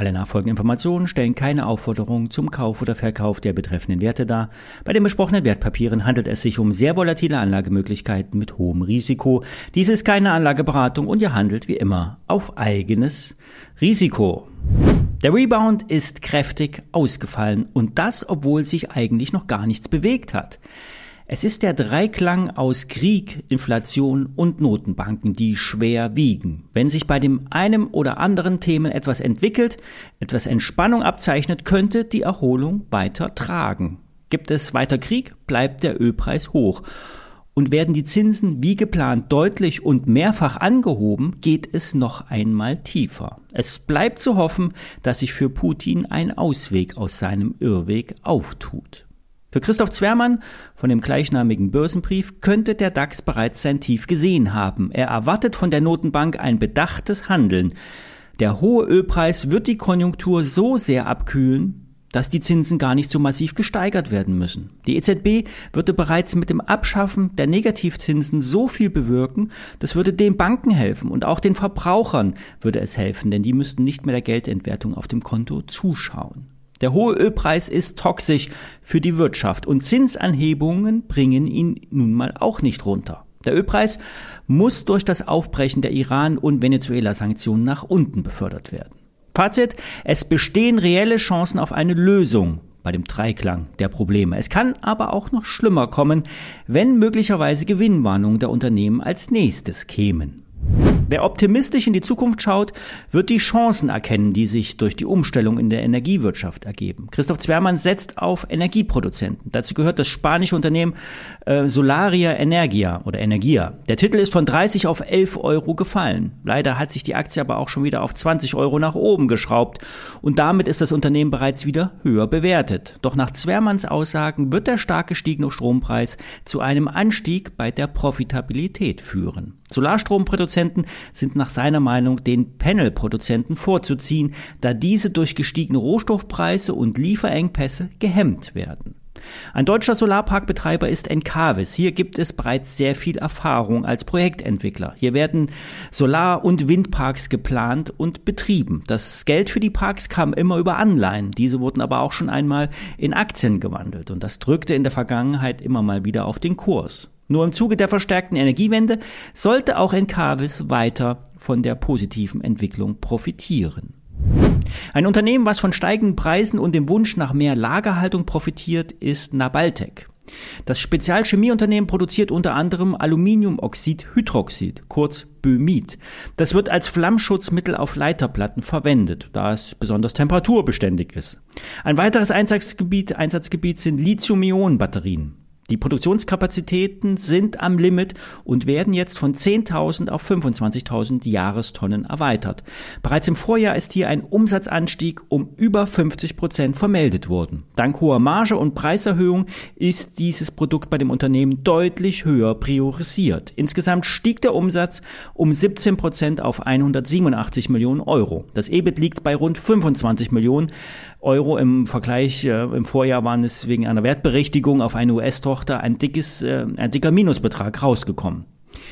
Alle nachfolgenden Informationen stellen keine Aufforderung zum Kauf oder Verkauf der betreffenden Werte dar. Bei den besprochenen Wertpapieren handelt es sich um sehr volatile Anlagemöglichkeiten mit hohem Risiko. Dies ist keine Anlageberatung und ihr handelt wie immer auf eigenes Risiko. Der Rebound ist kräftig ausgefallen und das, obwohl sich eigentlich noch gar nichts bewegt hat. Es ist der Dreiklang aus Krieg, Inflation und Notenbanken, die schwer wiegen. Wenn sich bei dem einem oder anderen Themen etwas entwickelt, etwas Entspannung abzeichnet, könnte die Erholung weiter tragen. Gibt es weiter Krieg, bleibt der Ölpreis hoch. Und werden die Zinsen wie geplant deutlich und mehrfach angehoben, geht es noch einmal tiefer. Es bleibt zu hoffen, dass sich für Putin ein Ausweg aus seinem Irrweg auftut. Für Christoph Zwermann von dem gleichnamigen Börsenbrief könnte der DAX bereits sein Tief gesehen haben. Er erwartet von der Notenbank ein bedachtes Handeln. Der hohe Ölpreis wird die Konjunktur so sehr abkühlen, dass die Zinsen gar nicht so massiv gesteigert werden müssen. Die EZB würde bereits mit dem Abschaffen der Negativzinsen so viel bewirken, das würde den Banken helfen und auch den Verbrauchern würde es helfen, denn die müssten nicht mehr der Geldentwertung auf dem Konto zuschauen. Der hohe Ölpreis ist toxisch für die Wirtschaft und Zinsanhebungen bringen ihn nun mal auch nicht runter. Der Ölpreis muss durch das Aufbrechen der Iran- und Venezuela-Sanktionen nach unten befördert werden. Fazit, es bestehen reelle Chancen auf eine Lösung bei dem Dreiklang der Probleme. Es kann aber auch noch schlimmer kommen, wenn möglicherweise Gewinnwarnungen der Unternehmen als nächstes kämen. Wer optimistisch in die Zukunft schaut, wird die Chancen erkennen, die sich durch die Umstellung in der Energiewirtschaft ergeben. Christoph Zwermann setzt auf Energieproduzenten. Dazu gehört das spanische Unternehmen äh, Solaria Energia oder Energia. Der Titel ist von 30 auf 11 Euro gefallen. Leider hat sich die Aktie aber auch schon wieder auf 20 Euro nach oben geschraubt und damit ist das Unternehmen bereits wieder höher bewertet. Doch nach Zwermanns Aussagen wird der stark gestiegene Strompreis zu einem Anstieg bei der Profitabilität führen. Solarstromproduzenten sind nach seiner Meinung den Panel-Produzenten vorzuziehen, da diese durch gestiegene Rohstoffpreise und Lieferengpässe gehemmt werden. Ein deutscher Solarparkbetreiber ist Encavis. Hier gibt es bereits sehr viel Erfahrung als Projektentwickler. Hier werden Solar- und Windparks geplant und betrieben. Das Geld für die Parks kam immer über Anleihen. Diese wurden aber auch schon einmal in Aktien gewandelt und das drückte in der Vergangenheit immer mal wieder auf den Kurs. Nur im Zuge der verstärkten Energiewende sollte auch Encavis weiter von der positiven Entwicklung profitieren. Ein Unternehmen, was von steigenden Preisen und dem Wunsch nach mehr Lagerhaltung profitiert, ist Nabaltec. Das Spezialchemieunternehmen produziert unter anderem Aluminiumoxidhydroxid, kurz Bömid. Das wird als Flammschutzmittel auf Leiterplatten verwendet, da es besonders temperaturbeständig ist. Ein weiteres Einsatzgebiet, Einsatzgebiet sind Lithium-Ionen-Batterien. Die Produktionskapazitäten sind am Limit und werden jetzt von 10.000 auf 25.000 Jahrestonnen erweitert. Bereits im Vorjahr ist hier ein Umsatzanstieg um über 50 Prozent vermeldet worden. Dank hoher Marge und Preiserhöhung ist dieses Produkt bei dem Unternehmen deutlich höher priorisiert. Insgesamt stieg der Umsatz um 17 Prozent auf 187 Millionen Euro. Das EBIT liegt bei rund 25 Millionen Euro. Im Vergleich äh, im Vorjahr waren es wegen einer Wertberichtigung auf eine US-Tochter Tochter ein dickes, äh, ein dicker Minusbetrag rausgekommen.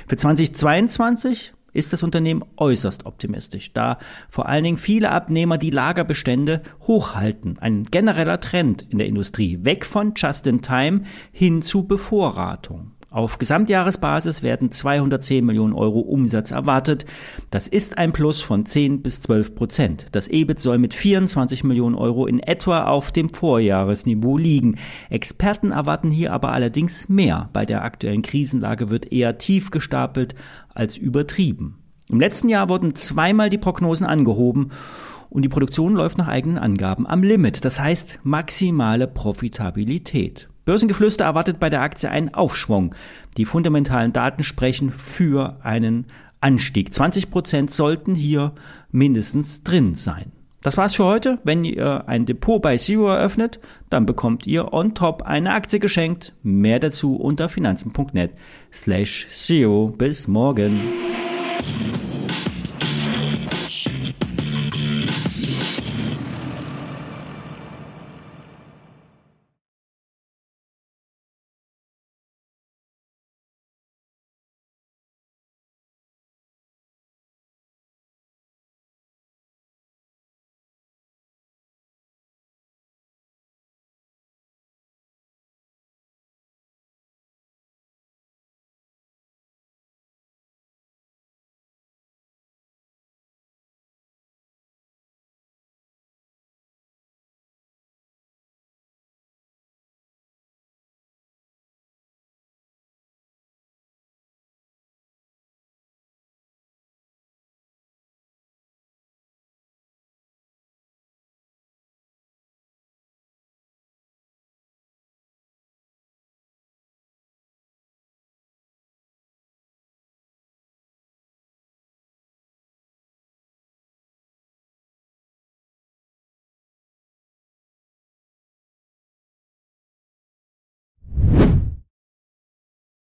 Für 2022 ist das Unternehmen äußerst optimistisch, da vor allen Dingen viele Abnehmer die Lagerbestände hochhalten. Ein genereller Trend in der Industrie, weg von Just-in-Time hin zu Bevorratung. Auf Gesamtjahresbasis werden 210 Millionen Euro Umsatz erwartet. Das ist ein Plus von 10 bis 12 Prozent. Das EBIT soll mit 24 Millionen Euro in etwa auf dem Vorjahresniveau liegen. Experten erwarten hier aber allerdings mehr. Bei der aktuellen Krisenlage wird eher tief gestapelt als übertrieben. Im letzten Jahr wurden zweimal die Prognosen angehoben und die Produktion läuft nach eigenen Angaben am Limit. Das heißt maximale Profitabilität. Börsengeflüster erwartet bei der Aktie einen Aufschwung. Die fundamentalen Daten sprechen für einen Anstieg. 20 Prozent sollten hier mindestens drin sein. Das war's für heute. Wenn ihr ein Depot bei Zero eröffnet, dann bekommt ihr on top eine Aktie geschenkt. Mehr dazu unter finanzen.net slash Zero. Bis morgen.